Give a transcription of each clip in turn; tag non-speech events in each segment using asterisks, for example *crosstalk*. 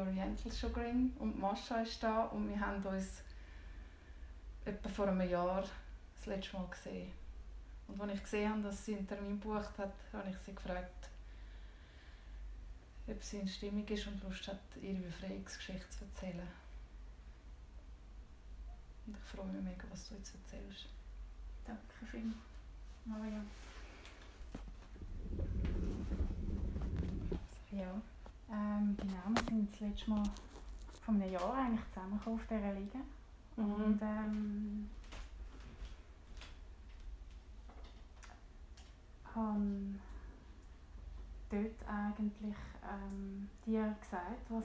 Oriental Sugaring und Mascha ist da und wir haben uns etwa vor einem Jahr das letzte Mal gesehen. Und als ich gesehen habe, dass sie einen Termin gebucht hat, habe ich sie gefragt, ob sie in Stimmung ist und Lust hat, ihre Befreiungsgeschichte zu erzählen. Und ich freue mich mega, was du jetzt erzählst. Danke vielmals, Maria. Ja, ähm, genau, wir sind das letzte Mal vor einem Jahr eigentlich zusammengekommen auf dieser Liga. Mhm. Und ähm, haben dort eigentlich ähm, dir gesagt, was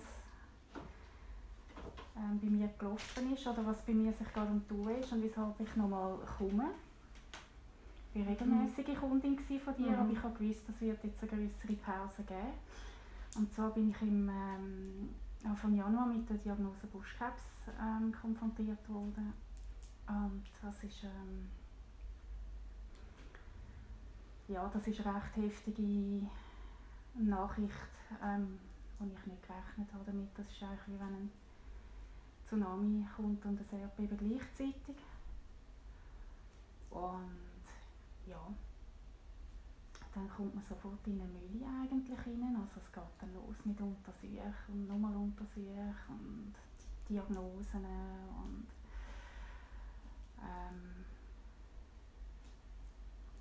ähm, bei mir gelaufen ist oder was bei mir sich gerade am tun ist und weshalb ich nochmal komme. Ich war regelmäßige mhm. Kundin von dir, mhm. aber ich habe gewusst, es wird jetzt eine größere Pause geben. Und zwar bin ich im ähm, Anfang Januar mit der Diagnose Brustkrebs ähm, konfrontiert worden. Und das ist ähm, ja, das ist eine recht heftige Nachricht, ähm, wo ich nicht gerechnet habe damit. Das ist eigentlich wie wenn ein Tsunami kommt und ein Erdbeben gleichzeitig. Und ja, dann kommt man sofort in eine Mühle eigentlich rein. Also es geht dann los mit Untersuchen und nochmal Untersuchen und Diagnosen und ähm,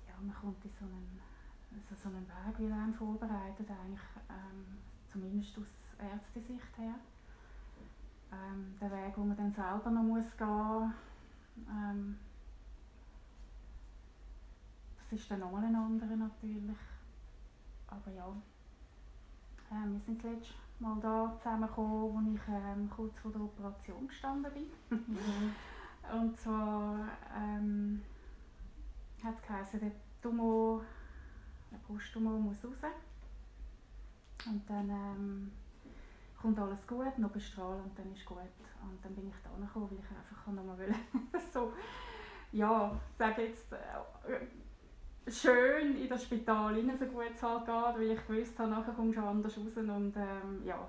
ja, man kommt in so einen, also so einen Weg, wie einem vorbereitet, eigentlich, ähm, zumindest aus Ärztesicht her. Ähm, der Weg, wo man dann selber noch muss gehen ähm, das ist dann nochmal ein anderer natürlich. Aber ja, äh, wir sind letztes Mal da zusammengekommen, als ich ähm, kurz vor der Operation gestanden bin. Mhm. *laughs* Und zwar ähm, hat es geheißen, der Tumor, der Brusttumor muss raus. Und dann ähm, kommt alles gut, noch bestrahlen und dann ist gut. Und dann bin ich da gekommen, weil ich einfach noch mal *laughs* so, ja, sage jetzt, äh, schön in das Spital rein, so gut es halt geht, weil ich wusste, nachher kommst du anders raus und ähm, ja,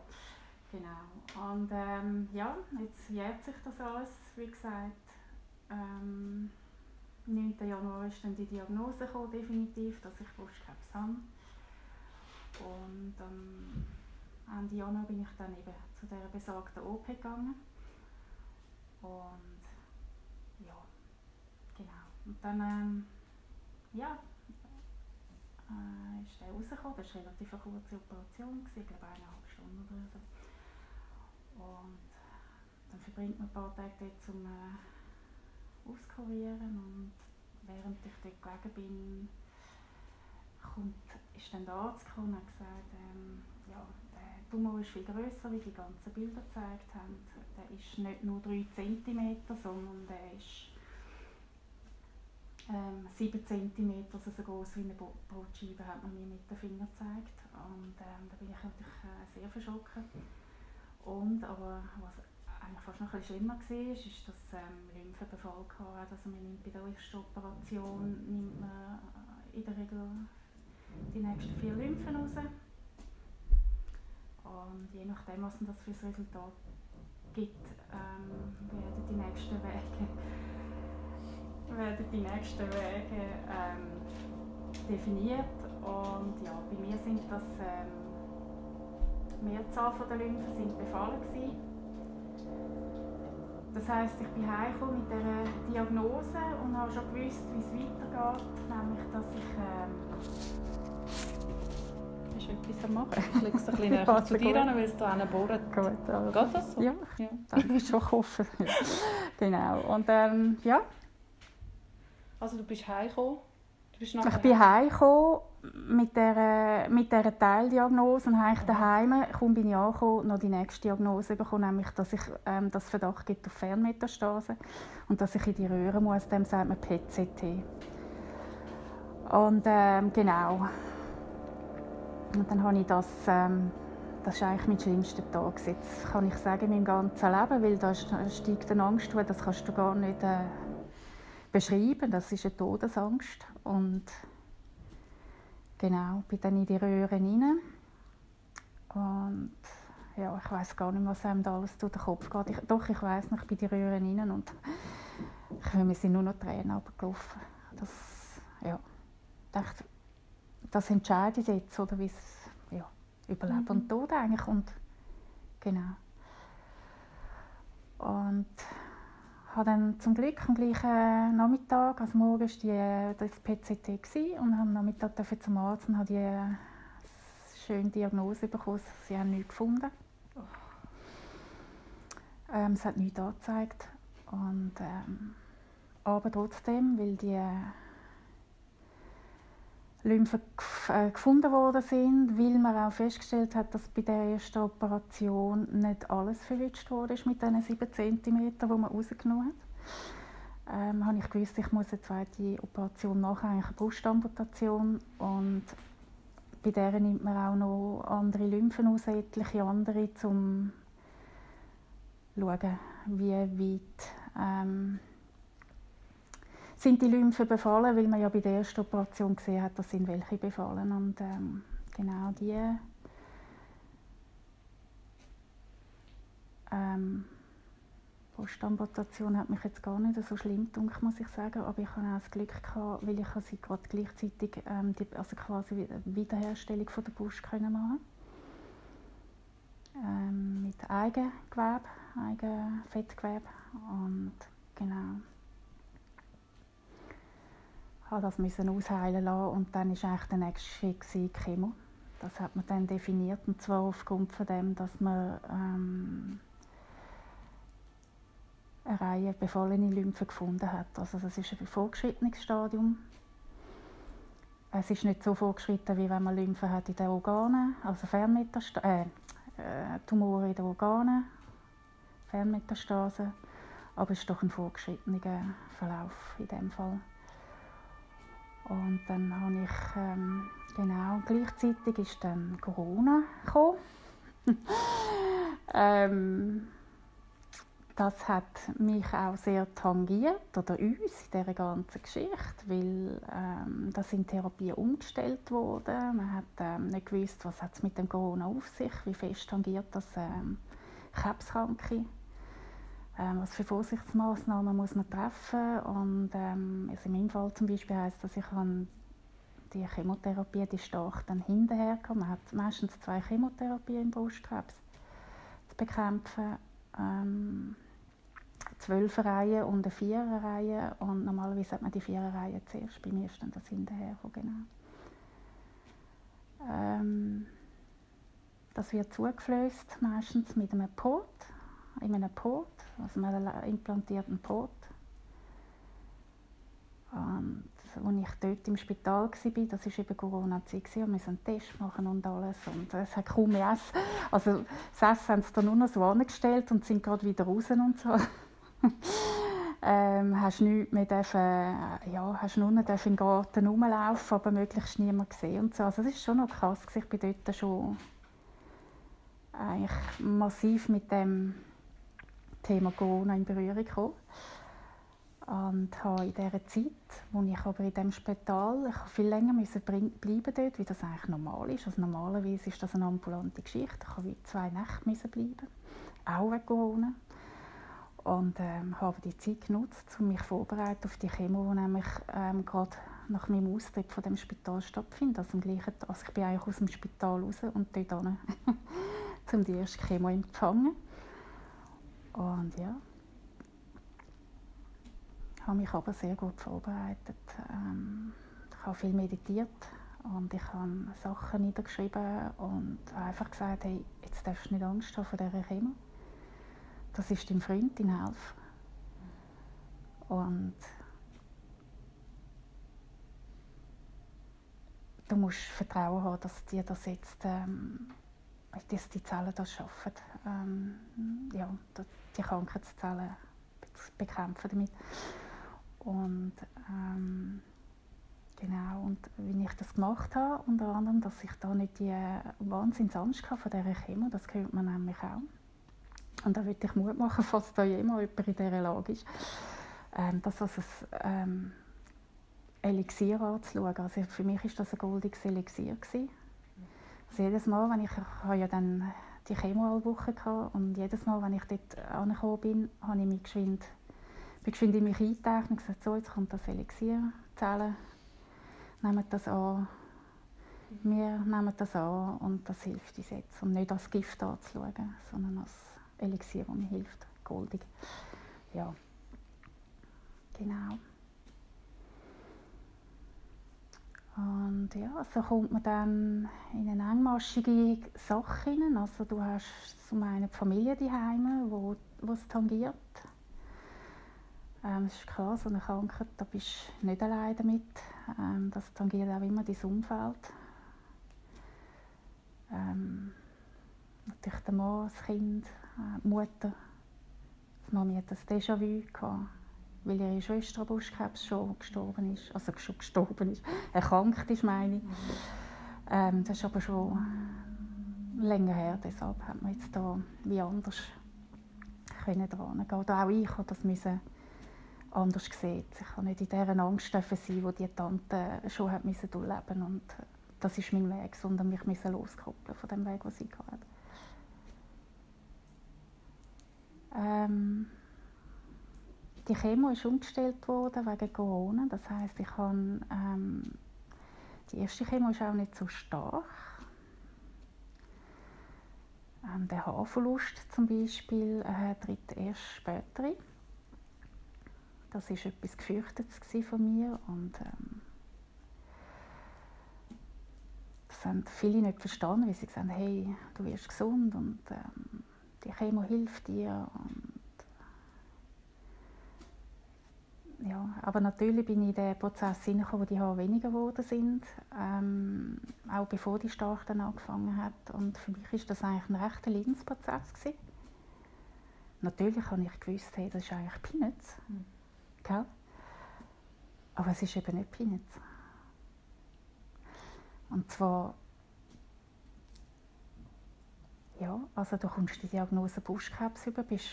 genau. Und ähm, ja, jetzt jährt sich das alles, wie gesagt. Ähm, 9. Januar ist dann die Diagnose gekommen, definitiv, dass ich Brustkrebs habe. Und am Ende Januar bin ich dann eben zu dieser besagten OP gegangen. Und ja, genau. Und dann, ähm, ja, äh, ist der rausgekommen. Das war eine relativ kurze Operation, ich glaube eineinhalb Stunden oder so. Und dann verbringt man ein paar Tage dort zum äh, auskurieren und während ich dort gelegen bin, kommt, ist dann der Arzt gekommen und hat gesagt, ähm, ja, der Tumor ist viel grösser, wie die ganzen Bilder gezeigt haben. Der ist nicht nur 3 cm, sondern der ist ähm, 7 cm, also so groß wie eine Brotscheibe, hat man mir mit den Fingern gezeigt. Und ähm, da bin ich natürlich äh, sehr verschockt. Und, aber was eigentlich fast noch ein schlimmer war, ist, dass ähm, Lymphenbefall hatte. Also man nimmt bei der ersten Operation nimmt man äh, in der Regel die nächsten vier Lymphen raus. Und je nachdem, was das für ein Resultat gibt, ähm, werden die nächsten Wege, werden die nächsten Wege ähm, definiert. Und ja, bei mir sind das ähm, Mehrzahl der Lymphen sind befallen gewesen. Das heisst, ich bin heimgekommen mit dieser Diagnose und habe schon gewusst, wie es weitergeht. Nämlich, dass ich... Ähm, ist etwas am Machen? Ich lege es ein bisschen *laughs* näher zu dir an, weil es hier. Gut, also. Geht das so? Ja, ja. das ist schon offen. *laughs* genau. Und ähm, ja. Also du bist heimgekommen? Du bist ich bin heimgekommen mit dieser, mit dieser Teildiagnose und habe daheim, kaum bin ich angekommen, noch die nächste Diagnose bekommen, nämlich, dass ich ähm, das Verdacht gibt auf Fernmetastase und dass ich in die Röhre muss, dem sagt man PCT. Und ähm, genau. Und dann habe ich das, ähm, das ist eigentlich mein schlimmster Tag. Jetzt kann ich sagen, in meinem ganzen Leben, weil da steigt eine Angst, das kannst du gar nicht äh, beschreiben. Das ist eine Todesangst. Und Genau, bin dann in die Röhre rein. Und ja, ich weiß gar nicht, was einem da alles durch den Kopf geht. Ich, doch, ich weiß noch, ich bin die Röhren rein und ich, mir sind nur noch Tränen runtergelaufen. Das, ja, dachte, das entscheide ich jetzt, oder wie es, ja, Überleben mhm. und Tod eigentlich und genau. Und habe dann zum Glück am gleichen Nachmittag, also morgen war die, das PCT gewesen, und am Nachmittag zum Arzt und habe die eine schöne Diagnose bekommen. Sie haben nichts gefunden. Ähm, es hat nichts angezeigt. Und, ähm, aber trotzdem, weil die Lymphen äh, gefunden worden sind, weil man auch festgestellt hat, dass bei der ersten Operation nicht alles verwünscht wurde mit diesen 7 cm, die man rausgenommen hat. Ähm, habe ich gewusst, ich muss eine zweite Operation machen, eigentlich eine Brustamputation. Und bei der nimmt man auch noch andere Lymphen aus, etliche andere, um zu schauen, wie weit ähm, sind die Lymphen befallen, weil man ja bei der ersten Operation gesehen hat, dass sind welche befallen. Und ähm, genau die ähm, Brustamputation hat mich jetzt gar nicht so schlimm gedacht, muss ich sagen. Aber ich hatte auch das Glück, gehabt, weil ich sie gerade gleichzeitig ähm, die, also quasi Wiederherstellung von der Brust können machen ähm, mit Eigengewebe, Eigenfettgewebe und genau habe das müssen ausheilen lassen und dann ist eigentlich der nächste Schritt die Chemo. Das hat man dann definiert und zwar aufgrund von dem, dass man ähm, eine Reihe befallene Lymphen gefunden hat. Also das ist ein vorgeschrittenes Stadium. Es ist nicht so vorgeschritten, wie wenn man Lymphen hat in den Organen, also Fernmetastase, äh, äh, Tumore in den Organen, Fernmetastase, aber es ist doch ein vorgeschrittener Verlauf in dem Fall. Und dann habe ich, ähm, genau, gleichzeitig ist dann Corona gekommen. *laughs* ähm, das hat mich auch sehr tangiert, oder uns in dieser ganzen Geschichte, weil ähm, da sind Therapien umgestellt worden. Man hat ähm, nicht gewusst, was es mit dem Corona auf sich, wie fest tangiert das ähm, Krebskranke ähm, was für Vorsichtsmaßnahmen muss man treffen und ähm, also in meinem Fall zum Beispiel heißt dass ich die Chemotherapie die stark dann hinterher kam. Man hat meistens zwei Chemotherapien im Brustkrebs zu bekämpfen. Ähm, zwölf Reihen und eine vierer Reihe und normalerweise hat man die vierer Reihe zuerst. Bei mir ist dann das hinterher genau. Ähm, das wird zugeflößt, meistens mit einem Pot, in einem Pot also man implantiert einen Pot. Und als ich dort im Spital war, das war eben Corona-Zeit, wir einen Test machen und alles. Und es hat kaum mehr Essen. Also das Essen haben sie dann nur noch so angestellt und sind gerade wieder raus und so. *laughs* ähm, hast nicht mehr dürfen, ja, hast nur noch im Garten rumlaufen, aber möglichst niemand gesehen und so. Also das ist schon noch krass, ich bin dort schon eigentlich massiv mit dem Thema Corona in Berührung gekommen. Und habe in dieser Zeit, wo ich aber in diesem Spital, ich viel länger müssen bleiben dort, wie das eigentlich normal ist. Also normalerweise ist das eine ambulante Geschichte. Ich habe zwei Nächte müssen bleiben, auch wegen Corona. Und ähm, habe die Zeit genutzt, um mich vorzubereiten auf die Chemo, die nämlich ähm, gerade nach meinem Austritt von dem Spital stattfindet. Also, gleichen, also ich bin eigentlich aus dem Spital raus und dort hin, *laughs* um die erste Chemo empfangen. Und ja, ich habe mich aber sehr gut vorbereitet. Ähm, ich habe viel meditiert und ich habe Sachen niedergeschrieben und einfach gesagt, hey, jetzt darfst du nicht Angst haben vor dieser Chemo. Das ist dein Freund, dein Helfer. Und du musst Vertrauen haben, dass dir das jetzt ähm, dass die Zellen das schaffen. Ähm, ja, die Krankheitszellen bekämpfen damit. Und ähm, genau, und wie ich das gemacht habe, unter anderem, dass ich da nicht die Wahnsinnsangst hatte vor dieser Chemo, das hört man nämlich auch. Und da würde ich Mut machen, *laughs* falls da jemand in dieser Lage ist, ähm, das als ein ähm, Elixier anzuschauen. Also für mich war das ein goldiges Elixier. Also jedes Mal, wenn ich, ich habe ja dann die Chemo alle Woche gehabt. und jedes Mal, wenn ich dort angekommen bin, habe ich mich geschwind, bin geschwind in mich eingetaucht und gesagt, so, jetzt kommt das Elixier, Zellen, nehmen das an, wir nehmen das an und das hilft uns jetzt. Und nicht als Gift anzuschauen, sondern als Elixier, das mir hilft, goldig. Ja, genau. Und ja, so kommt man dann in eine engmaschige Sache hinein. Also du hast zum einen die Familie daheim, wo, wo es tangiert. Ähm, es ist klar, so eine Krankheit, da bist du nicht allein damit. Ähm, das tangiert auch immer dein Umfeld. Ähm, natürlich der Mann, das Kind, äh, die Mutter. Die Mami hat das Déjà-vu gehabt weil ihre Schwester an Brustkrebs schon gestorben ist, also schon gestorben ist, erkrankt ist, meine ich. Ähm, das ist aber schon länger her, deshalb hat man jetzt da wie anders können dran gehen. Oder auch ich habe das müssen anders gesehen. Ich kann nicht in dieser Angst sein, die die Tante schon hat müssen durchleben und das ist mein Weg, sondern mich müssen loskoppeln von dem Weg, den sie hatte. Ähm, die Chemo ist umgestellt worden wegen Corona. Das heißt, ich habe, ähm, die erste Chemo ist auch nicht so stark. Ähm, der Haarverlust zum Beispiel äh, tritt erst später Das war etwas Gefürchtetes von mir und ähm, das haben viele nicht verstanden, weil sie gesagt haben, hey, du wirst gesund und ähm, die Chemo hilft dir und ja, aber natürlich bin ich in den Prozess hineingekommen, wo die Haare weniger geworden sind, ähm, auch bevor die dann angefangen hat. Und für mich war das eigentlich ein rechter Leidensprozess. Gewesen. Natürlich habe ich gewusst, hey, das ist eigentlich Peanuts. Mhm. Aber es ist eben nicht Peanuts. Und zwar, ja, also du kommst die Diagnose Brustkrebs über, bist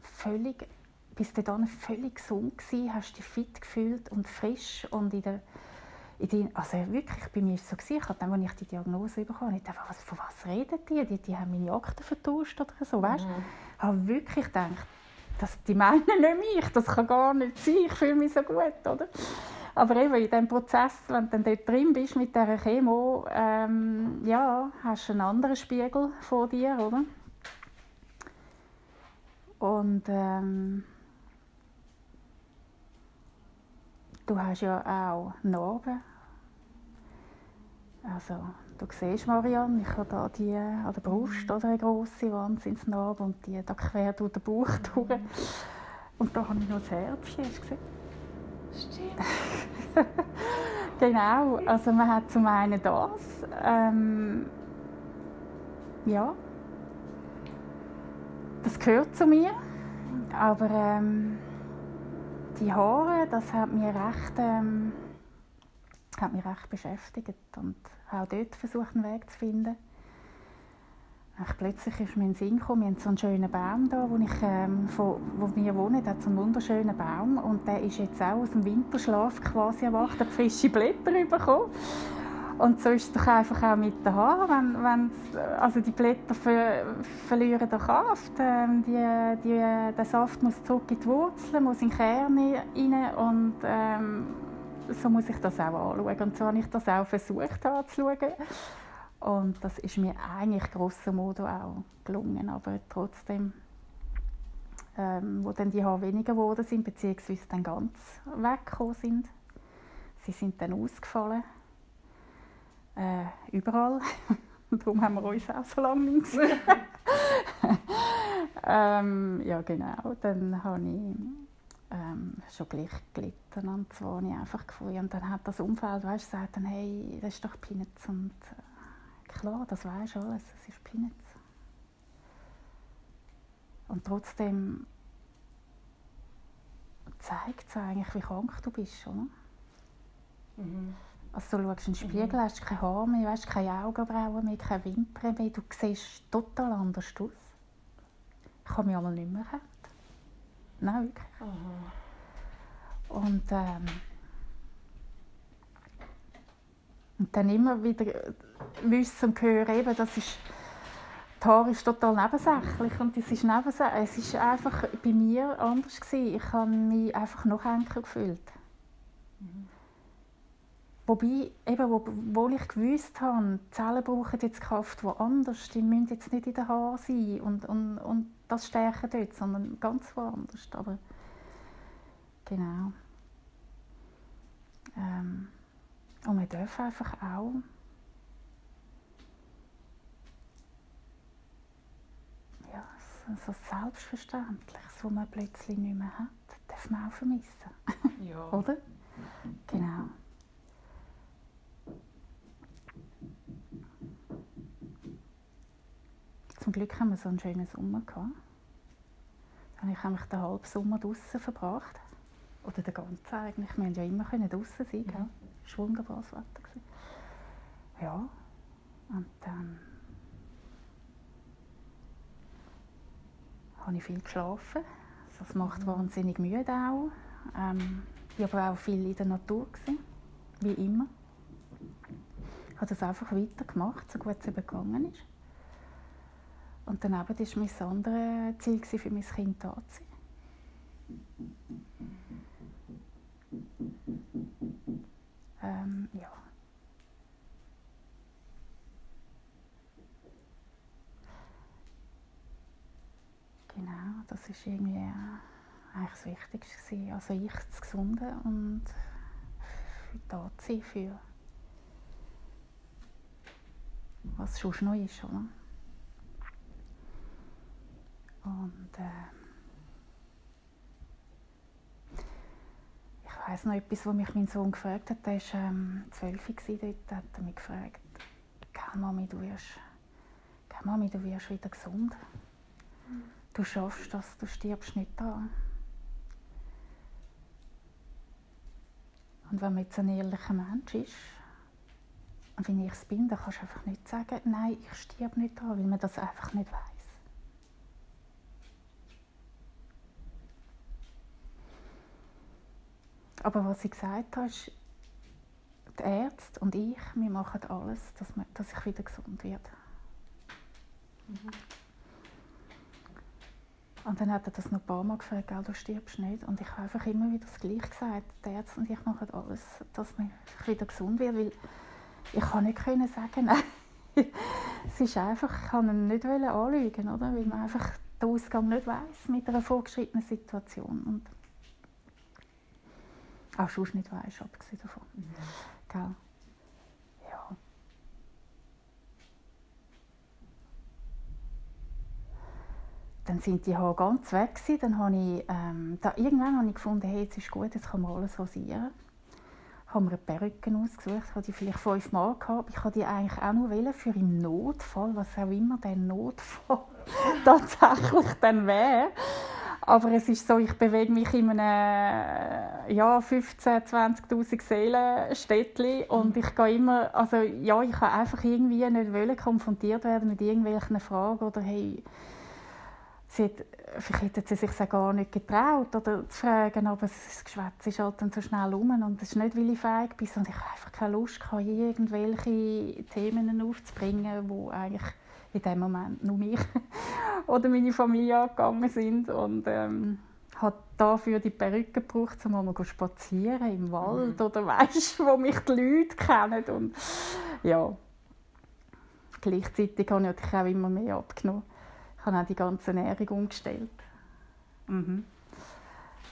völlig bist du dann völlig gesund gewesen, hast dich fit gefühlt und frisch und in der, in die, also wirklich, bei mir war es so, gewesen, ich dann, als ich die Diagnose bekommen habe, was, von was reden die? die? Die haben meine Akten vertauscht oder so, weißt? Mhm. Ich habe wirklich gedacht, das, die meinen nicht mich, das kann gar nicht sein, ich fühle mich so gut, oder? Aber eben in diesem Prozess, wenn du dann dort drin bist mit dieser Chemo, ähm, ja, hast du einen anderen Spiegel vor dir, oder? Und ähm, Du hast ja auch Narben. Also, du siehst, Marianne, ich habe da die an der Brust oder eine grosse Wahnsinnsnarbe und die da quer durch den Bauch mhm. durch. Und da habe ich noch das Herzchen, hast du gesehen? Stimmt. *laughs* genau, also man hat zum einen das. Ähm, ja, das gehört zu mir, aber ähm, die Haare, das hat mich recht, ähm, hat mich recht beschäftigt und auch dort versucht, einen Weg zu finden. Ach, plötzlich ist mir in den Sinn gekommen, wir haben so einen schönen Baum da, wo, ich, ähm, von, wo wir wohnen, hat so einen wunderschönen Baum und der ist jetzt auch aus dem Winterschlaf quasi erwacht, hat frische Blätter bekommen. Und so ist es doch einfach auch mit den Haaren. Wenn, also die Blätter ver, verlieren den Kraft. Ähm, die, die, der Saft muss zurück in die Wurzeln, muss in den Kern rein. Und ähm, so muss ich das auch anschauen. Und so habe ich das auch versucht anzuschauen. Und das ist mir eigentlich grosso modo auch gelungen. Aber trotzdem, ähm, wo dann die Haare weniger geworden sind, beziehungsweise dann ganz weggekommen sind, sie sind dann ausgefallen äh, überall. *laughs* Darum haben wir uns auch so lange nicht gesehen. *laughs* ähm, ja, genau. Dann habe ich ähm, schon gleich gelitten. Und zwar habe ich einfach gefunden. Und dann hat das Umfeld weißt, gesagt, dann, hey, das ist doch Peanuts. Und äh, klar, das weisst du alles, es ist Peanuts. Und trotzdem zeigt es eigentlich, wie krank du bist, oder? Mhm. Also du schaust in den Spiegel, mhm. hast keine Haare mehr, hast keine Augenbrauen mehr, keine Wimpern mehr. Du siehst total anders aus. Ich habe mich einmal nicht mehr gehabt. Nein, wirklich. Aha. Und, ähm, und dann immer wieder wissen und hören, eben, das ist die Haare ist total nebensächlich und es ist nebensächlich. Es ist einfach bei mir anders gewesen. Ich habe mich einfach noch enker gefühlt. Mhm. Wobei, eben, obwohl ich gewusst habe, die Zellen brauchen jetzt Kraft woanders, die müssen jetzt nicht in den Haaren sein und, und, und das stärken dort, sondern ganz woanders. Aber genau. Ähm, und wir dürfen einfach auch ja, so, so Selbstverständliches, was man plötzlich nicht mehr hat, darf man auch vermissen. Ja. *laughs* Oder? Genau. Zum Glück haben wir so einen schönen Sommer gehabt. Dann habe ich den halben Sommer draußen verbracht. Oder den ganzen eigentlich. Wir konnten ja immer draußen sein. Gell? Es war wunderbares Wetter. Ja. Und dann habe ich viel geschlafen. Das macht mhm. wahnsinnig müde auch. Ähm, ich war aber auch viel in der Natur, gewesen, wie immer. Ich habe das einfach weitergemacht, so gut es eben gegangen ist. Und daneben war mein anderes Ziel für mein Kind da zu sein. Ähm, ja. Genau, das war irgendwie eigentlich das Wichtigste. Also ich zu Gesunde und da zu sein für was schon noch ist. Oder? Und äh, ich weiß noch etwas, was mich mein Sohn gefragt hat. Er war ähm, zwölf dort, hat er mich gefragt, «Gell, Mami, du wirst, gell, Mami, du wirst wieder gesund. Du schaffst das, du stirbst nicht da.» Und wenn man jetzt ein ehrlicher Mensch ist, und wenn ich es bin, dann kannst du einfach nicht sagen, nein, ich sterbe nicht da, weil man das einfach nicht weiß. Aber was ich gesagt habe, ist, die Ärzte und ich, wir machen alles, dass, wir, dass ich wieder gesund werde. Mhm. Und dann hat er das noch ein paar Mal gefragt, du stirbst nicht. Und ich habe einfach immer wieder das Gleiche gesagt. Die Ärzte und ich machen alles, dass ich wieder gesund werde. Weil ich kann nicht können sagen, *laughs* nein. es ist einfach, ich kann ihn nicht anlügen, oder? weil man einfach den Ausgang nicht weiß mit einer vorgeschrittenen Situation. Und auch sonst nicht weisst, abgesehen davon. Mhm. Ja. Dann sind die Haare ganz weg gewesen. Dann habe ich, ähm, da, irgendwann habe ich gefunden, hey, jetzt ist gut, jetzt kann man alles rasieren. Ich habe mir eine Perücke ausgesucht, ich hatte die vielleicht fünfmal gehabt. Ich wollte die eigentlich auch nur wählen für im Notfall, was auch immer der Notfall *laughs* tatsächlich dann wäre. Aber es ist so, ich bewege mich in einem ja, 15.000, 20'000 Seelen und ich gehe immer, also ja, ich kann einfach irgendwie nicht wollen konfrontiert werden mit irgendwelchen Fragen oder hey, sie hat, vielleicht hätte sie sich gar nicht getraut oder zu fragen, aber das Geschwätz ist halt dann so schnell um und es ist nicht, weil ich feig bin, sondern ich habe einfach keine Lust, irgendwelche Themen aufzubringen, die eigentlich in dem Moment nur mich oder meine Familie angegangen sind und ähm, hat dafür die Perücke gebraucht, um mal spazieren im Wald mhm. oder weißt, wo mich die Leute kennen und ja gleichzeitig habe ich auch immer mehr abgenommen. Ich habe auch die ganze Ernährung umgestellt. Mhm.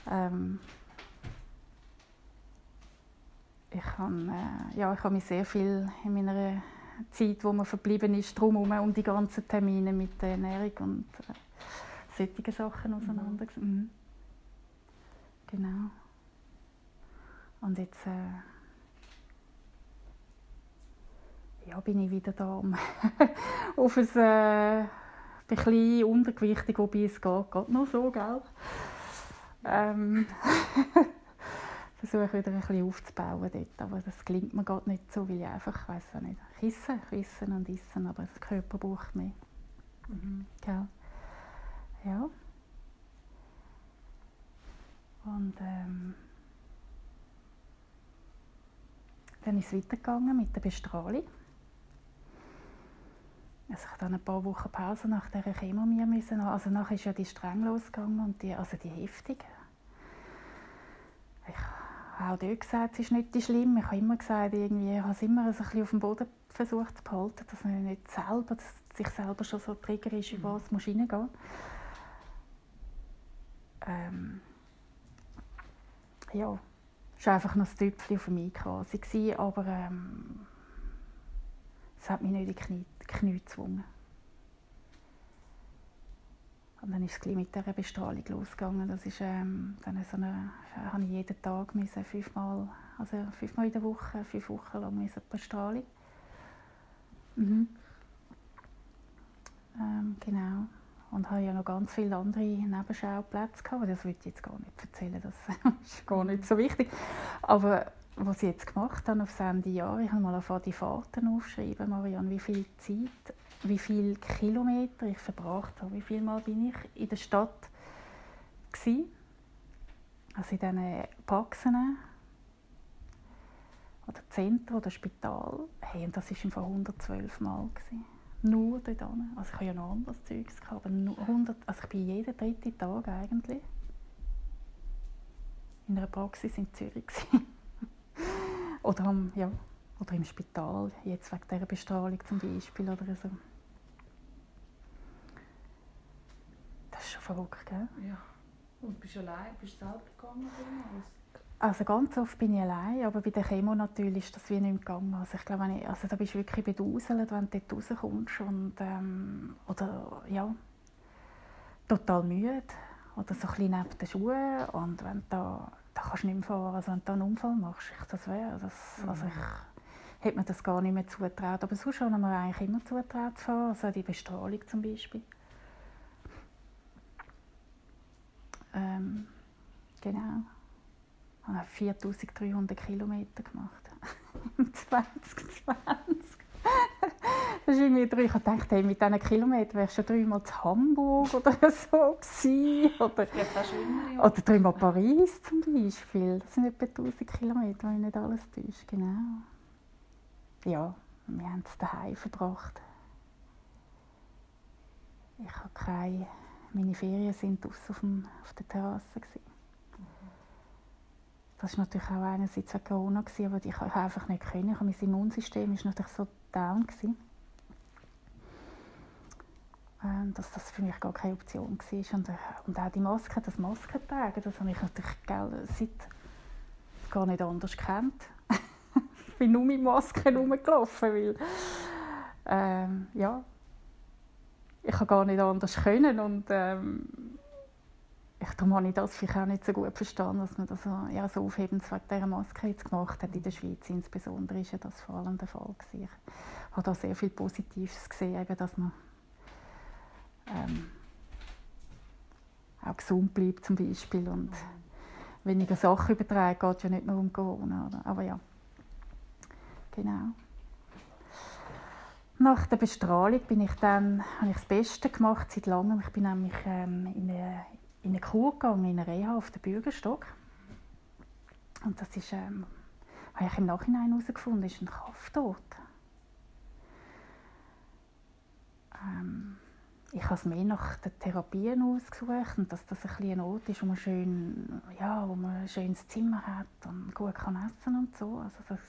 Ähm, ich habe, äh, ja, ich habe mich sehr viel in meiner Zeit, wo man verblieben ist, drumherum um die ganzen Termine mit der Ernährung und äh, solche Sachen mhm. auseinandergesetzt. Mhm. Genau. Und jetzt äh, ja, bin ich wieder da, um *laughs* auf ein äh, bisschen untergewichtig, wobei es geht, geht noch so, gell? Ähm, *laughs* versuche wieder ein bisschen aufzubauen dort. Aber das klingt mir gerade nicht so, weil ich einfach, ich weiss auch nicht, kissen, kissen und essen, aber der Körper braucht mehr. Mhm. Gell? Ja. Und ähm, dann ist es weitergegangen mit der Bestrahlung. also ich dann ein paar Wochen Pause nach dieser Chemo mir müssen. Also nachher ist ja die streng losgegangen und die, also die heftig. Auch dort gesagt, es ist nicht schlimm. Ich habe immer gesagt, irgendwie, ich habe es immer ein bisschen auf dem Boden versucht zu behalten, dass man nicht selber, dass sich selber schon so trigger ist, über was muss reingehen ähm, ja, es war einfach noch ein Tüpfchen für mich quasi, aber ähm, es hat mich nicht in die Knie, Knie gezwungen. Und dann ist es mit dieser Bestrahlung losgegangen. Das ist, ähm, dann so eine, habe ich jeden Tag müssen, fünfmal, also fünfmal in der Woche, fünf Wochen lang müssen Bestrahlung. Mhm. Ähm, genau. Und habe ja noch ganz viele andere Nebenschauplätze gehabt. Das will ich jetzt gar nicht erzählen, das *laughs* ist gar nicht so wichtig. Aber was ich jetzt gemacht habe auf Ende Jahr, ich habe mal die Fahrten aufgeschrieben, Marianne, wie viel Zeit, wie viele Kilometer ich verbracht habe, wie viel Mal bin ich in der Stadt gewesen, also in diesen Praxen oder Zentren oder Spital. Hey, und das war einfach 112 Mal. Gewesen. Nur dort. Also ich habe ja noch anderes Zeugs aber nur 100, also ich bin jeden dritten Tag eigentlich in einer Praxis in Zürich *laughs* oder, am, ja, oder im Spital, jetzt wegen dieser Bestrahlung zum Beispiel oder so. Das ist schon verrückt, gell? Ja. Und bist du allein? Bist du selber gegangen? Also ganz oft bin ich allein, aber bei der Chemo natürlich ist das wie nicht gegangen. Also ich glaube, ich, also da bist du wirklich bedauselt, wenn du dort rauskommst und ähm, oder ja, total müde oder so ein bisschen neben den Schuhen und wenn da, da kannst du nicht mehr fahren, also wenn du da einen Unfall machst, ich, das wäre, das, mhm. also ich hätte mir das gar nicht mehr zutraut, aber sonst haben wir eigentlich immer zutraut zu fahren, also die Bestrahlung zum Beispiel. Ähm, genau. Ich habe 4300 Kilometer gemacht. *laughs* Im 2020. das ist irgendwie drei. Ich dachte, hey, mit diesen Kilometern wäre ich schon dreimal zu Hamburg oder *laughs* so gewesen. Oder, oder dreimal Paris zum Beispiel. Das sind etwa 1000 Kilometer, wenn ich nicht alles täusche. Genau. Ja, wir haben es daheim verbracht. Ich habe keine... Meine Ferien sind draußen auf, auf der Terrasse. Gewesen. Das war natürlich auch einerseits wegen Corona, aber ich konnte einfach nicht können. Mein Immunsystem war natürlich so down. Gewesen, ähm, dass das für mich gar keine Option war. Und, äh, und auch die Maske, das Maskentragen, das habe ich natürlich gell, seit gar nicht anders gekannt. *laughs* ich bin nur mit Masken rumgelaufen, weil ähm, ja, ich gar nicht anders können und ähm, ich, darum habe ich das vielleicht auch nicht so gut verstanden, dass man das ja, so aufhebend wegen dieser Maske jetzt gemacht hat. In der Schweiz insbesondere ja das vor allem der Fall. Gewesen. Ich habe da sehr viel Positives gesehen, eben, dass man ähm, auch gesund bleibt zum Beispiel und weniger Sachen übertragen, geht ja nicht nur um Corona. Oder? Aber ja, genau. Nach der Bestrahlung bin ich dann, habe ich das Beste gemacht seit langem. Ich bin nämlich ähm, in, eine, in eine Kur gegangen, in eine Reha auf den Bürgerstock. Und das ist, ähm, habe ich im Nachhinein herausgefunden, ist ein Krafttod. Ähm, ich habe es mehr nach den Therapien ausgesucht und dass das ein, ein Ort ist, wo man, schön, ja, wo man ein schönes Zimmer hat und gut kann essen und so. Also das,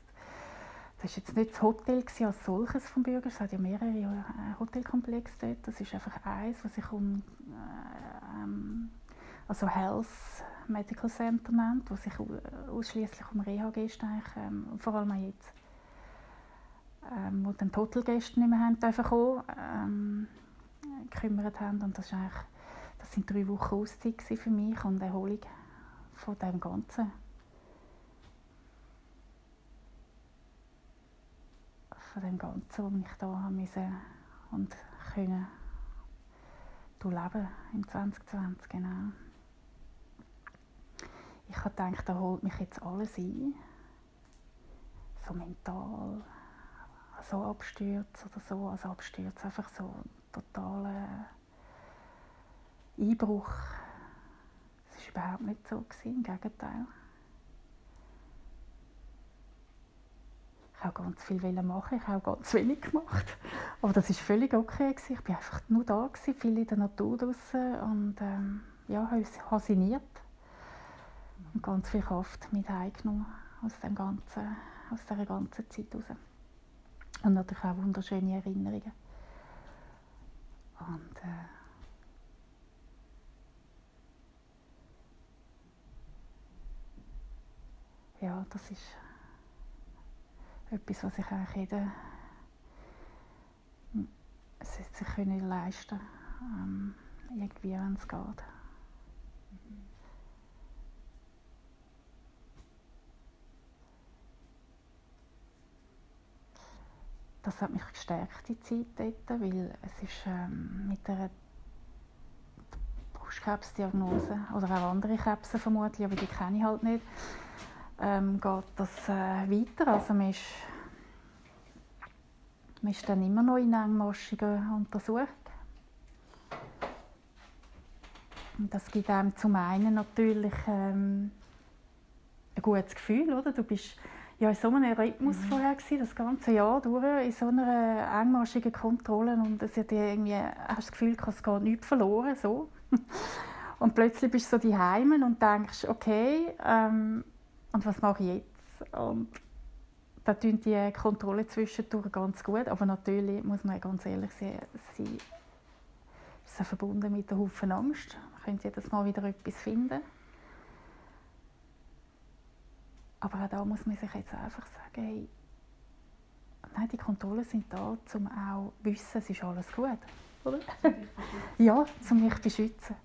das war jetzt nicht das Hotel als solches vom Bürger, es hat ja mehrere äh, Hotelkomplexe dort. Das ist einfach eins, was sich um äh, ähm, also Health Medical Center nennt, wo sich ausschließlich um Reha-Gäste ähm, vor allem jetzt, ähm, wo dann die Hotelgäste nicht mehr haben dürfen kommen, ähm, gekümmert haben. Und das, ist das sind drei Wochen Auszeit für mich und Erholung von dem Ganzen. Von dem Ganzen, was ich da haben musste und können durchleben im 2020, genau. Ich habe gedacht, da holt mich jetzt alles ein. So mental, so Abstürze oder so. Also Abstürze, einfach so totaler Einbruch. Es war überhaupt nicht so, im Gegenteil. Wollte ganz viel machen, ich habe ganz wenig gemacht. Aber das war völlig okay. Ich war einfach nur da, viel in der Natur draußen und ähm, ja, habe sinniert. Und ganz viel Kraft mit heimgenommen aus, dem ganzen, aus dieser ganzen Zeit raus. Und natürlich auch wunderschöne Erinnerungen. Und äh, ja, das ist etwas, was ich eigentlich jeder es sich können leisten ähm, irgendwie, wenn es geht. Das hat mich gestärkt, die Zeit dort, weil es ist ähm, mit der Brustkrebsdiagnose oder auch andere Krebse vermutlich, aber die kenne ich halt nicht, ähm, geht das äh, weiter. Also man ist, man ist dann immer noch in engmaschiger Untersuchung. Und das gibt einem zum einen natürlich ähm, ein gutes Gefühl, oder? Du bist ja in so einem Rhythmus mhm. vorher gewesen, das ganze Jahr durch, in so einer engmaschigen Kontrolle und es hat irgendwie, hast das Gefühl, es geht nichts verloren, so. *laughs* Und plötzlich bist du so die Heimen und denkst, okay, ähm, und was mache ich jetzt? Und da tun die Kontrolle zwischendurch ganz gut, aber natürlich muss man ganz ehrlich sein, sie ist verbunden mit einem Haufen Angst. Man könnte jedes Mal wieder etwas finden. Aber auch da muss man sich jetzt einfach sagen, hey, nein, die Kontrollen sind da, um auch zu wissen, es ist alles gut. Oder? *laughs* ja, um mich zu beschützen.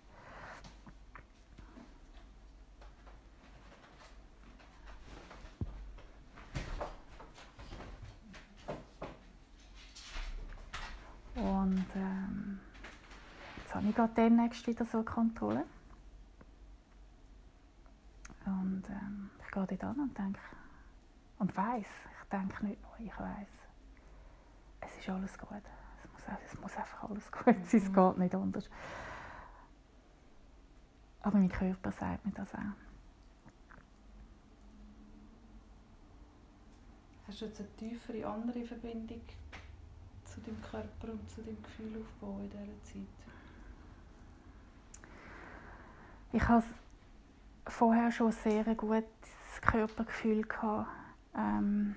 Und ähm, jetzt habe ich gerade demnächst wieder so eine Kontrolle. Und ähm, ich gehe dort an und denke, und weiss, ich denke nicht nur, ich weiss, es ist alles gut. Es muss, es muss einfach alles *laughs* gut sein, es mhm. geht nicht anders. Aber mein Körper sagt mir das auch. Hast du jetzt eine tiefere, andere Verbindung zu deinem Körper und zu deinem Gefühl aufbauen in dieser Zeit? Ich habe vorher schon sehr ein gutes Körpergefühl. Ähm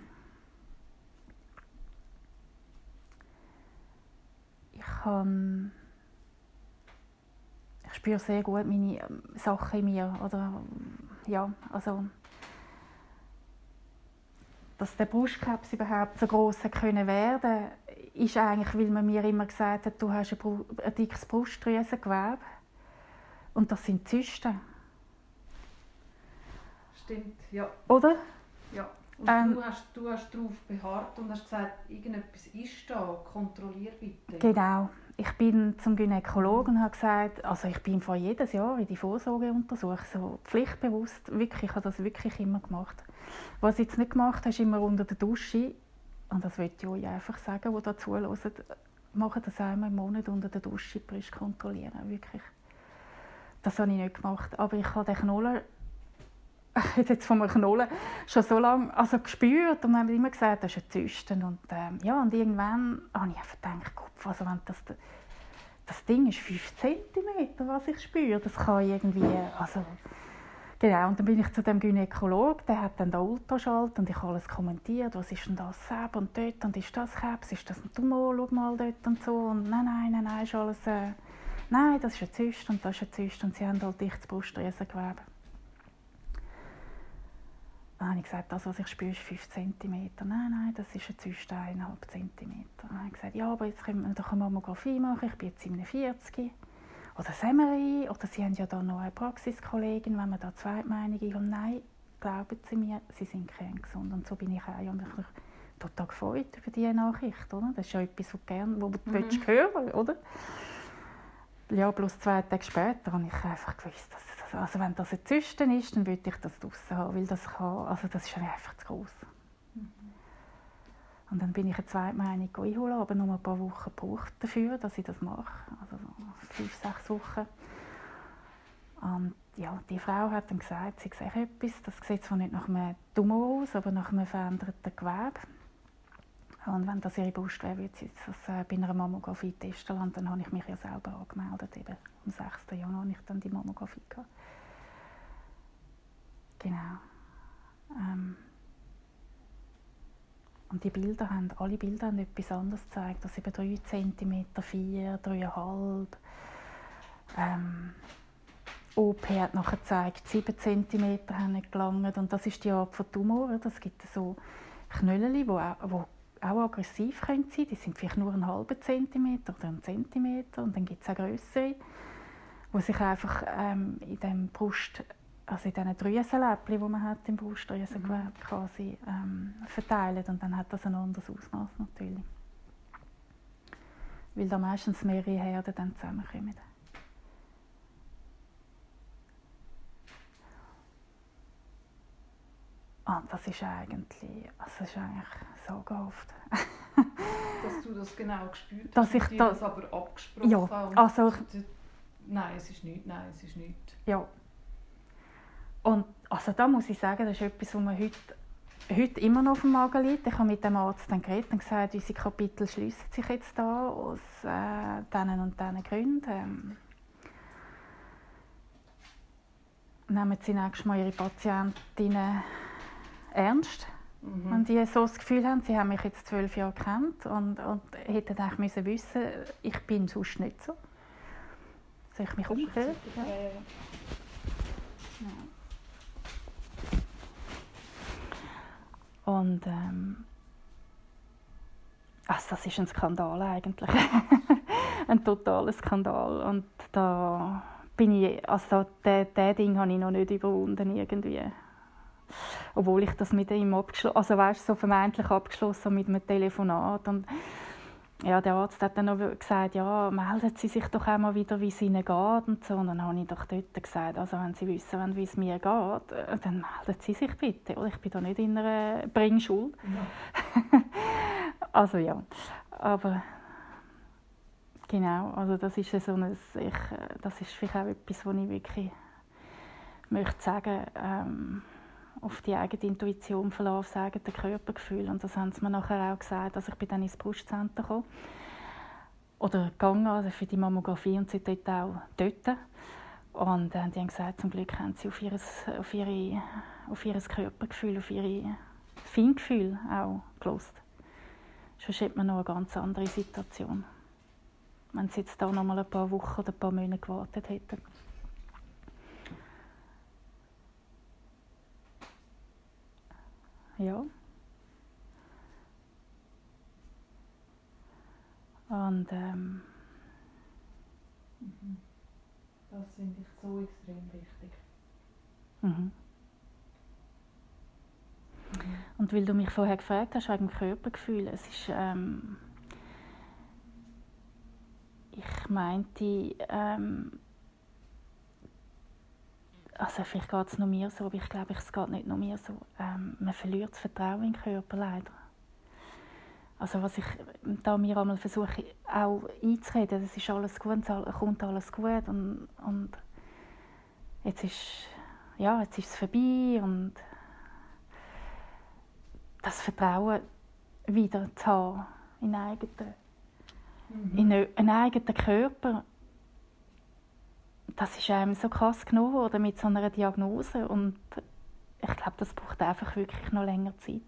ich kann ich spüre sehr gut meine ähm, Sachen in mir oder ja also dass der Brustkrebs überhaupt so groß können werden ist eigentlich, weil man mir immer gesagt hat, du hast ein, ein dickes Brustdrüsengewebe und das sind Zysten. Stimmt, ja. Oder? Ja. Und ähm, du, hast, du hast darauf beharrt und hast gesagt, irgendetwas ist da, kontrollier bitte. Genau. Ich bin zum Gynäkologen und habe gesagt, also ich bin vor jedes Jahr in die Vorsorgeuntersuchung so pflichtbewusst, wirklich, ich habe das wirklich immer gemacht. Was ich jetzt nicht gemacht habe, ist immer unter der Dusche, und das möchte ich euch einfach sagen, die da zuhören, machen das einmal im Monat unter der Dusche Brust kontrollieren, wirklich. Das habe ich nicht gemacht, aber ich habe den Knollen *laughs* jetzt vom Knollen schon so lange also gespürt und hat immer gesagt, das ist ein Zysten. Und, ähm, ja, und irgendwann habe ich einfach gedacht, Kopf, also wenn das, das Ding ist 5 cm, was ich spüre, das kann irgendwie, also, genau, und dann bin ich zu dem Gynäkolog, der hat dann den Ultraschall und ich habe alles kommentiert, was ist denn das, Seb und dort und ist das Krebs, ist das ein Tumor, schau mal dort und so und nein, nein, nein, nein, ist alles, äh, nein, das ist ein Zyst und das ist ein Zyst und sie haben halt dichtes Brustdrüsengewebe. Dann habe ich gesagt, das, was ich spüre, ist 5 cm. Nein, nein, das ist ein Zyste 1,5 cm. Dann habe ich gesagt, ja, aber jetzt können wir eine Mammographie machen, ich bin jetzt 47. Oder das MRI, oder Sie haben ja da noch eine Praxiskollegin, wenn man da Zweitmeinung Und nein, glauben Sie mir, Sie sind kerngesund. Und so bin ich auch. Ich habe mich total gefreut über diese Nachricht. Oder? Das ist ja etwas, was du gerne wo du mhm. hören oder? Ja, bloß zwei Tage später habe ich einfach gewusst, dass also wenn das ein Zysten ist, dann würde ich das draussen haben, weil das kann, also das ist einfach zu groß. Und dann bin ich eine zweite Meinung einholen, aber noch ein paar Wochen gebraucht dafür, dass ich das mache, also so fünf, sechs Wochen. Und ja, die Frau hat dann gesagt, sie sehe etwas, das sieht zwar nicht nach einem Tumor aus, aber nach einem veränderten Gewebe. Und wenn das ihre Brust wäre, würde sie das äh, bei einer Mammographie testen lassen. Dann habe ich mich ja selber angemeldet. Eben. Am 6. Januar habe ich dann die Mammographie gehabt. Genau. Ähm. Und die Bilder haben, alle Bilder haben etwas anderes gezeigt. Also eben 3 cm, 4, 3,5. Ähm, OP hat nachher gezeigt, 7 cm haben nicht gelangt. Und das ist die Art von Tumoren. Es gibt so Knöllchen, die auch, wo auch aggressiv können sein Die sind vielleicht nur einen halben Zentimeter oder einen Zentimeter. Und dann gibt es auch größere, die sich einfach ähm, in dem Brust, also in diesen Drüsenläppchen, die man hat im Brustdrüsengewebe mhm. quasi ähm, verteilen. Und dann hat das ein anderes Ausmaß natürlich. Weil da meistens mehrere Herden dann zusammenkommen. Und das ist eigentlich, also ist eigentlich so gehofft. *laughs* Dass du das genau gespürt hast, dass ich da, das aber abgesprochen ja, also ich, Nein, es ist nichts, nein, es ist nichts. Ja. Und also da muss ich sagen, das ist etwas, was mir heute, heute immer noch auf dem Magen liegt. Ich habe mit dem Arzt dann geredet und gesagt, unsere Kapitel schließen sich jetzt da aus äh, diesen und diesen Gründen. Ähm, nehmen Sie nächstes Mal Ihre Patientinnen ernst. Mhm. Wenn die so das Gefühl haben, sie haben mich jetzt zwölf Jahre kennt und, und hätten eigentlich müssen wissen, ich bin sonst nicht so. Soll ich mich umstellen? Ja. Ja. Und ähm, also das ist ein Skandal eigentlich. *laughs* ein totaler Skandal. Und da bin ich, also der Ding habe ich noch nicht überwunden irgendwie obwohl ich das mit ihm abgeschlossen, also weißt, so vermeintlich abgeschlossen mit einem Telefonat und ja, der Arzt hat dann noch gesagt, ja, melden Sie sich doch einmal wieder, wie es Ihnen geht und so. Und dann habe ich doch dort gesagt, also wenn Sie wissen wie es mir geht, äh, dann melden Sie sich bitte. Ich bin da nicht in einer Bringschuld. Ja. *laughs* also ja, aber genau, also das ist so ein, ich, das ist vielleicht auch etwas, was ich wirklich möchte sagen, ähm, auf die eigene Intuition verlassen, aufs eigene Körpergefühl. Und das haben sie mir nachher auch gesagt, dass ich bin dann ins Brustcenter kam. Oder gegangen, also für die Mammographie und sind dort auch dort. Und äh, die haben gesagt, zum Glück haben sie auf ihr, auf ihre, auf ihr Körpergefühl, auf ihr Feingefühl auch gelost. Sonst hätte man noch eine ganz andere Situation. Wenn sie jetzt da noch mal ein paar Wochen oder ein paar Monate gewartet hätten. Ja. Und ähm, mhm. das finde ich so extrem wichtig. Mhm. Mhm. Und weil du mich vorher gefragt hast wegen dem Körpergefühl, es ist ähm, ich meinte ähm, also vielleicht geht es noch mir so, aber ich glaube, es geht nicht nur mir so. Ähm, man verliert das Vertrauen in den Körper leider. Also was ich da mir einmal versuche auch einzureden, das ist alles gut, es kommt alles gut und, und jetzt ist ja, jetzt ist es vorbei und das Vertrauen wieder zu haben in eigenen, mhm. in einen eigenen Körper das ist einem so krass genommen worden mit so einer Diagnose. Und ich glaube, das braucht einfach wirklich noch länger Zeit.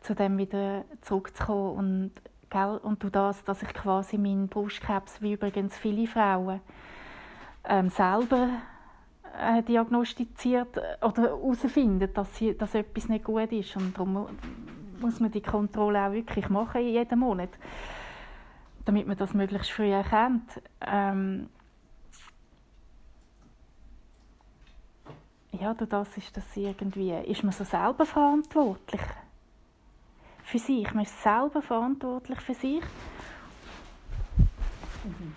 Zu dem wieder zurückzukommen und, gell, und du das, dass ich quasi meinen Brustkrebs, wie übrigens viele Frauen, ähm, selber äh, diagnostiziert oder herausfinden, dass, dass etwas nicht gut ist. Und darum muss man die Kontrolle auch wirklich machen jeden Monat damit man das möglichst früh erkennt. Ähm, ja, durch das ist das irgendwie, ist man so selber verantwortlich für sich. Man ist selber verantwortlich für sich. Mhm.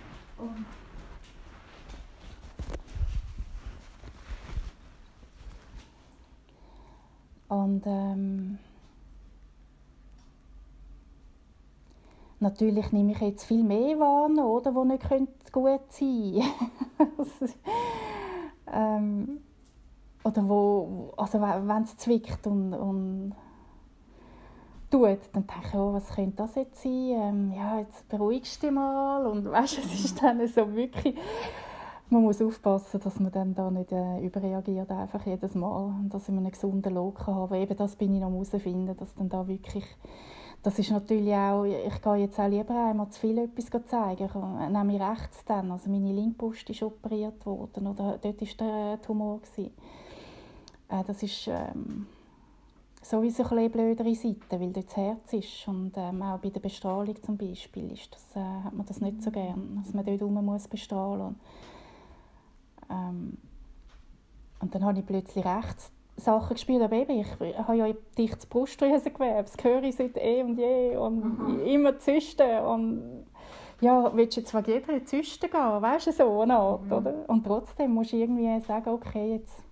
Und ähm, Natürlich nehme ich jetzt viel mehr wahr, oder, wo nicht gut sein könnte. *laughs* ähm, oder wo, also wenn es zwickt und, und tut, dann denke ich, oh, was könnte das jetzt sein? Ähm, ja, jetzt beruhigst du dich mal und weißt, es ist dann so wirklich, man muss aufpassen, dass man dann da nicht äh, überreagiert einfach jedes Mal und dass ich einen gesunden Look habe. Eben das bin ich noch herausfinden, dass dann da wirklich das ist natürlich auch, ich gehe jetzt auch lieber einmal zu viel etwas zeigen. Ich nehme rechts dann, also meine Linkbrust ist operiert worden, oder dort war der Tumor. Gewesen. Äh, das ist ähm, sowieso eine blödere Seite, weil dort das Herz ist. Und ähm, auch bei der Bestrahlung zum Beispiel ist das, äh, hat man das nicht so gern, dass man dort rum muss bestrahlen. Ähm, und dann habe ich plötzlich rechts Sachen gespielt, aber eben, ich, habe ja dichtes Brustdrüsengewebe, das höre ich seit eh und je und mhm. immer Zysten und ja, willst du jetzt wegen jeder Zyste gehen, weißt du, so eine Art, mhm. oder? Und trotzdem musst du irgendwie sagen, okay, jetzt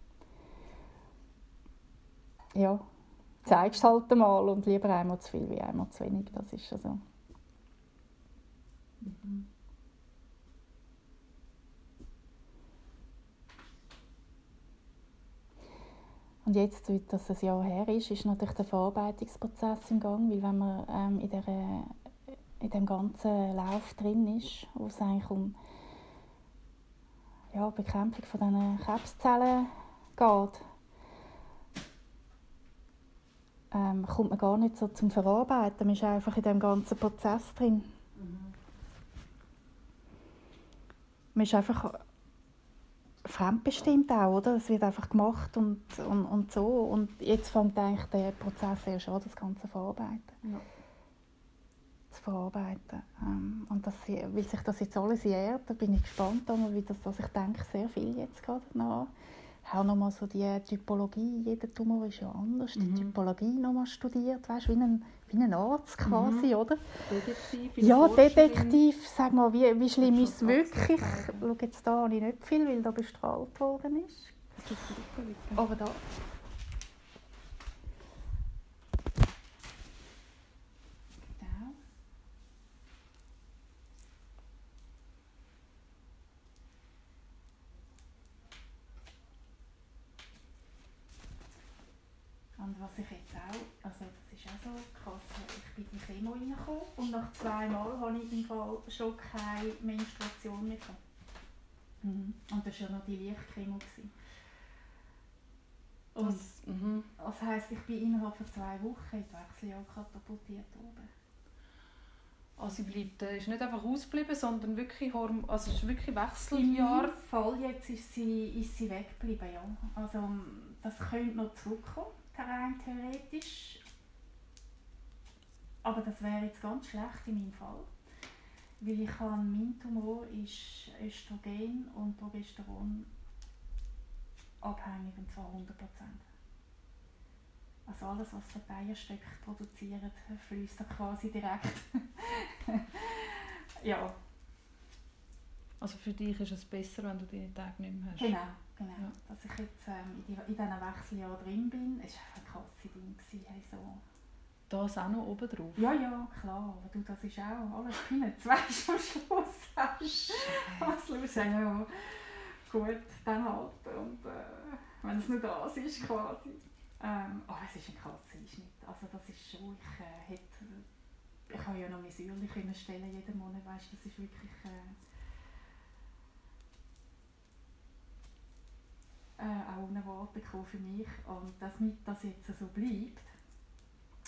ja, zeigst halt einmal und lieber einmal zu viel wie einmal zu wenig, das ist ja so. Mhm. Und jetzt, wie das ein Jahr her ist, ist natürlich der Verarbeitungsprozess im Gang, weil wenn man ähm, in, der, in dem ganzen Lauf drin ist, wo es eigentlich um ja, Bekämpfung von diesen Krebszellen geht, ähm, kommt man gar nicht so zum Verarbeiten. Man ist einfach in dem ganzen Prozess drin. Mhm. Man ist einfach fremdbestimmt auch, oder? Es wird einfach gemacht und, und, und so. Und jetzt fängt eigentlich der Prozess erst an, das Ganze verarbeiten. Ja. Zu verarbeiten. Ähm, und das, wie sich das jetzt alles jährt, da bin ich gespannt, wie das, also ich denke sehr viel jetzt gerade nach habe nochmal so die Typologie, jeder Tumor ist ja anders, mhm. die Typologie nochmal studiert, weißt, wie ein, wie ein Arzt quasi, mhm. oder? Detektiv. Ja, Detektiv, sag mal, wie, wie schlimm ist es wirklich? Schau, jetzt da habe ich nicht viel, weil da bestrahlt worden ist. Aber da... Und was ich jetzt auch, also das ist auch so krass, ich bin in die Chemo reingekommen und nach zwei Mal hatte ich im Fall schon keine Menstruation mehr. Mhm. Und das war ja noch die Lichtchemo. Und das, mhm. das heisst, ich bin innerhalb von zwei Wochen in die Wechseljahr katapultiert worden. Also sie bleibt, äh, ist nicht einfach ausgeblieben, sondern wirklich, Horm also ist wirklich Wechseljahr. Im Fall jetzt ist sie, ist sie weggeblieben, ja. Also das könnte noch zurückkommen rein theoretisch. Aber das wäre jetzt ganz schlecht in meinem Fall. Weil ich habe, mein Tumor ist Östrogen und Progesteron abhängig, und zwar 100%. Also alles, was die Eierstöcke produzieren, fließt da quasi direkt. *laughs* ja. Also für dich ist es besser, wenn du deine Tage nicht mehr hast? Genau. Genau, ja. dass ich jetzt ähm, in, die, in diesen Wechseljahren drin bin, es war einfach ein krasses Ding. Hey, so. Das auch noch oben drauf? Ja, ja, klar. Du, das ist auch alles Peanuts, weißt du, am Schluss hast. Was los, ja, gut, dann halt. Und äh, wenn es nur das ist, quasi. Ähm, aber es ist ein krasser Einschnitt. Also das ist schon, ich äh, hätte, ich kann ja noch mein Säuerchen stellen jeden Monat, weißt du, das ist wirklich... Äh, äh, auch unerwartet für mich. Und damit das jetzt so bleibt,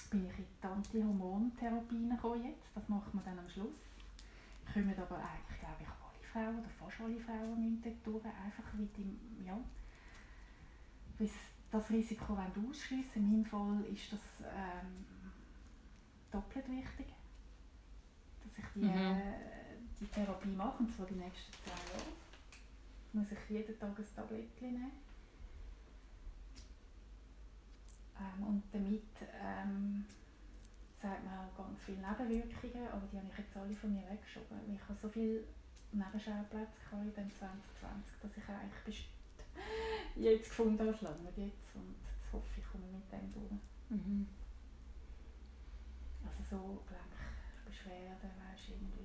bin ich in die Antihormontherapie gekommen jetzt. Das macht man dann am Schluss. Kommen aber eigentlich, glaube ich, alle Frauen oder fast alle Frauen müssen dort durch, einfach wie die, ja, das Risiko ausschließen In meinem Fall ist das ähm, doppelt wichtig, dass ich die, mhm. äh, die Therapie mache, und zwar die nächsten zwei Jahre muss ich jeden Tag ein Tablettchen nehmen. Ähm, und damit ähm, sagt man auch ganz viele Nebenwirkungen, aber die habe ich jetzt alle von mir weggeschoben. Ich habe so viele Nebenschauplätze in 2020, dass ich eigentlich *laughs* jetzt gefunden habe, es langt jetzt und jetzt hoffe ich, komme mit dem durch. Mhm. Also so Gelenkbeschwerden, weißt du, irgendwie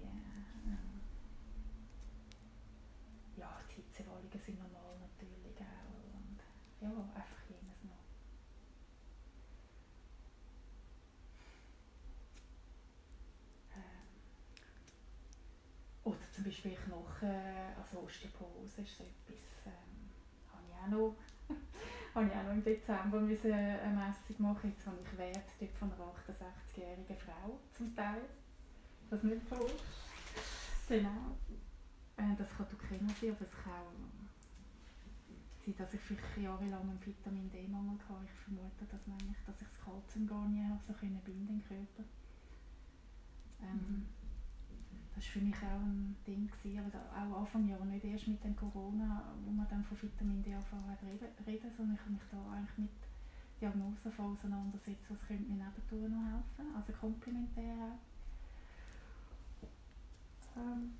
ja, die Hitzewallungen sind normal natürlich auch. Und ja, einfach jenes noch. Ähm, oder zum Beispiel Knochen, also Osteoporose ist etwas, ähm, habe ich auch noch *laughs* habe ich auch noch im Dezember müssen eine Messung machen. Jetzt habe ich Wert dort von einer 68-jährigen Frau zum Teil. Das nicht voll. Genau. Äh, das kann Leukemia sein, aber es kann auch sein, dass ich vielleicht jahrelang einen Vitamin D-Mangel hatte. Ich vermute, dass, nämlich, dass ich das Kalzium gar nicht habe, so können binden im Körper. Ähm, mhm. Das war für mich auch ein Ding, gewesen, aber auch Anfang Jahr, nicht erst mit dem Corona, wo man dann von Vitamin D anfangen reden, reden, sondern ich habe mich da eigentlich mit Diagnosen auseinandersetzen, was könnte mir nebendurch noch helfen, also komplementär auch. Ähm,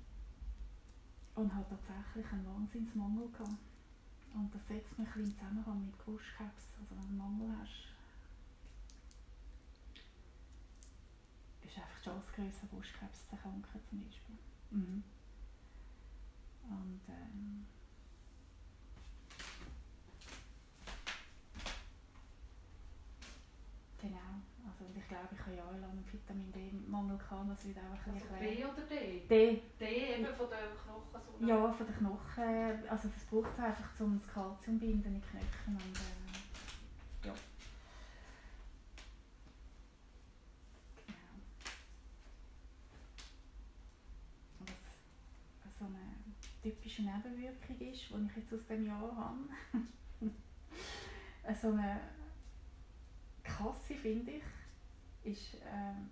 und habe tatsächlich einen Wahnsinnsmangel gehabt. Und das setzt mich ein bisschen in Zusammenhang mit Brustkrebs. Also wenn du einen Mangel hast, ist einfach die Chance grösser, Brustkrebs zu erkranken zum Beispiel. Mhm. Und ähm, Genau, also ich glaube, ich habe jahrelang einen Vitamin D-Mangel gehabt, das wird auch ein bisschen also B oder D? D. D eben von den Knochen? So ja, von den Knochen, also das braucht es einfach, um das Kalzium zu binden in die Knochen und äh, ja. so eine typische Nebenwirkung ist, die ich jetzt aus dem Jahr habe. *laughs* so eine Kasse, finde ich, ist, ähm,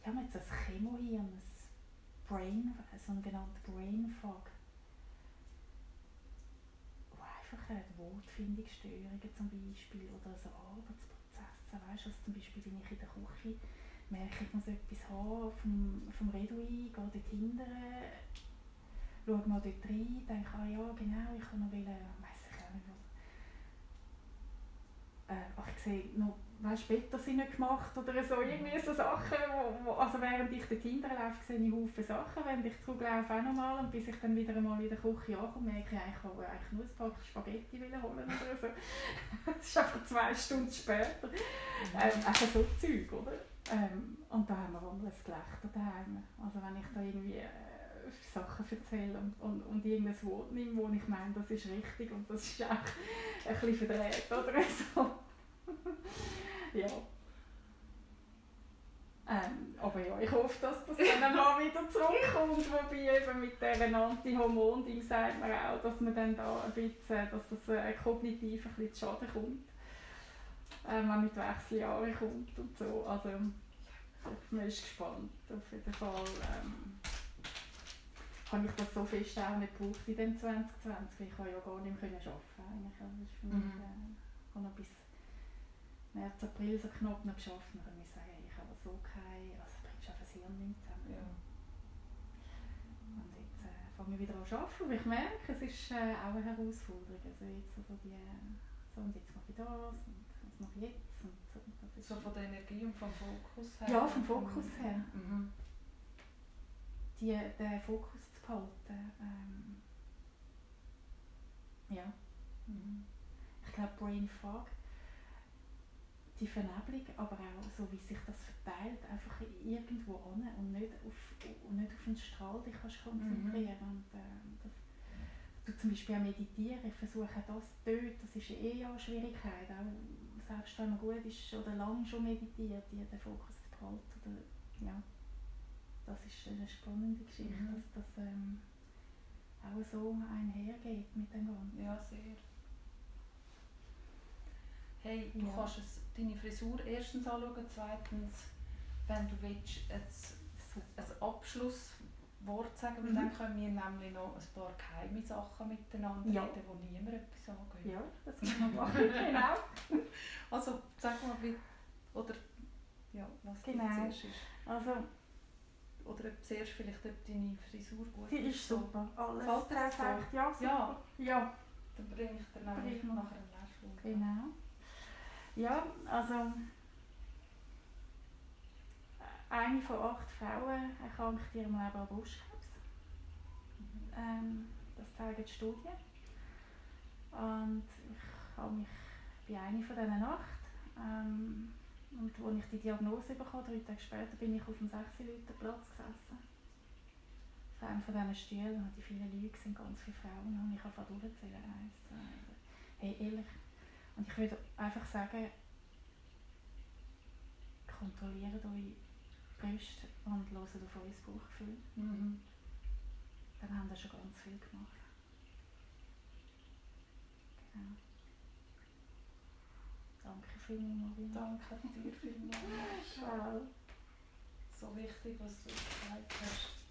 ich habe jetzt ein Chemohirn, ein Brain, so einen genannten Brain Fog, wo einfach äh, Wortfindungsstörungen zum Beispiel oder so Arbeitsprozesse, weißt du, also zum Beispiel, wenn ich in der Küche merke, ich muss etwas haben vom, vom Redui, gehe dort hinten, schaue mal dort rein, denke, ah ja, genau, ich kann noch wollen, weiss ich auch nicht was. Äh, ach, ich sehe noch, weißt, Blätter sind nicht gemacht oder so, irgendwie so Sachen, wo, wo, also während ich dort hinten laufe, sehe ich Haufen Sachen, während ich zurücklaufe auch nochmal und bis ich dann wieder einmal in der Küche ankomme, merke ich ich wollte eigentlich nur ein Pack Spaghetti holen oder so. *laughs* das ist einfach zwei Stunden später. Mhm. Ähm, einfach so Zeug, oder? Ähm, und da haben wir ein Gelächter daheim. Also wenn ich da irgendwie äh, Sachen erzähle und, und, und irgendein Wort nehme, wo ich meine, das ist richtig und das ist auch ein bisschen verdreht oder so. *laughs* ja. Ähm, aber ja, ich hoffe, dass das dann *laughs* mal wieder zurückkommt, wobei eben mit diesen Anti-Hormon-Ding sagt man auch, dass man dann da ein bisschen, dass das äh, kognitiv ein bisschen zu Schaden kommt ähm, wenn mit Wechseljahren kommt und so. Also man ist gespannt. Auf jeden Fall ähm, habe ich das so fest auch nicht gebraucht in dem 2020. Ich konnte ja gar nicht mehr arbeiten. Eigentlich. Also das ist für mich, mhm. äh, noch bis März, April so knapp noch geschafft. Dann muss ich sagen, ich habe so keine, also bringst einfach das Hirn nicht zusammen. Ja. Und jetzt äh, fange ich wieder an zu arbeiten, aber ich merke, es ist äh, auch eine Herausforderung. Also jetzt also die, so und jetzt mache ich das und was mache ich jetzt? Und so, das ist so von der Energie und vom Fokus her? Ja, vom Fokus her. Mhm. Die, den Fokus behalten. Ähm, ja. Mhm. Ich glaube, Brain Fog, die Vernebelung, aber auch so, wie sich das verteilt, einfach irgendwo an und nicht auf, und nicht auf den Strahl dich kannst konzentrieren. Mhm. Und, äh, das, du zum Beispiel auch meditieren, ich versuche das dort, das ist eh ja eine Schwierigkeit, auch selbst wenn man gut ist oder lange schon meditiert, den Fokus zu behalten. Oder, ja, das ist eine spannende Geschichte, mhm. dass das ähm, auch so einhergeht mit dem Ganzen. Ja, sehr. Hey, du ja. kannst es, deine Frisur erstens anschauen, zweitens, wenn du willst, ein, ein Abschluss Wort sagen, weil mhm. dann können wir nämlich noch ein paar geheime Sachen miteinander ja. reden, wo niemand etwas angeht. Ja, das können wir machen, *laughs* genau. Also sag mal, wie, oder ja, was genau. zuerst ist. Also, oder ob zuerst vielleicht ob deine Frisur gut Die ist super, alles Gefällt perfekt, ja, super. Ja. ja. Dann bringe ich dir nachher einen Lehrstuhl. Genau. Ja, also eine von acht Frauen erkrankt in ihrem Leben an Brustkrebs. Mhm. Ähm, das zeigen die Studien. Und ich habe mich bei einer von diesen Nacht, ähm, und als ich die Diagnose bekam, drei Tage später, bin ich auf dem 6 Leute Platz gesessen. Auf einem von diesen Stühlen, und die vielen Leute sind ganz viele Frauen, und ich einfach durchzählen. Eins, zwei. Hey, ehrlich. Und ich würde einfach sagen, kontrolliert eure Brüste und hört auf euer Bauchgefühl. Mhm. Dann haben wir schon ganz viel gemacht. Genau. Danke vielmals. Danke dir vielmals. Ciao. So wichtig, was du gesagt hast.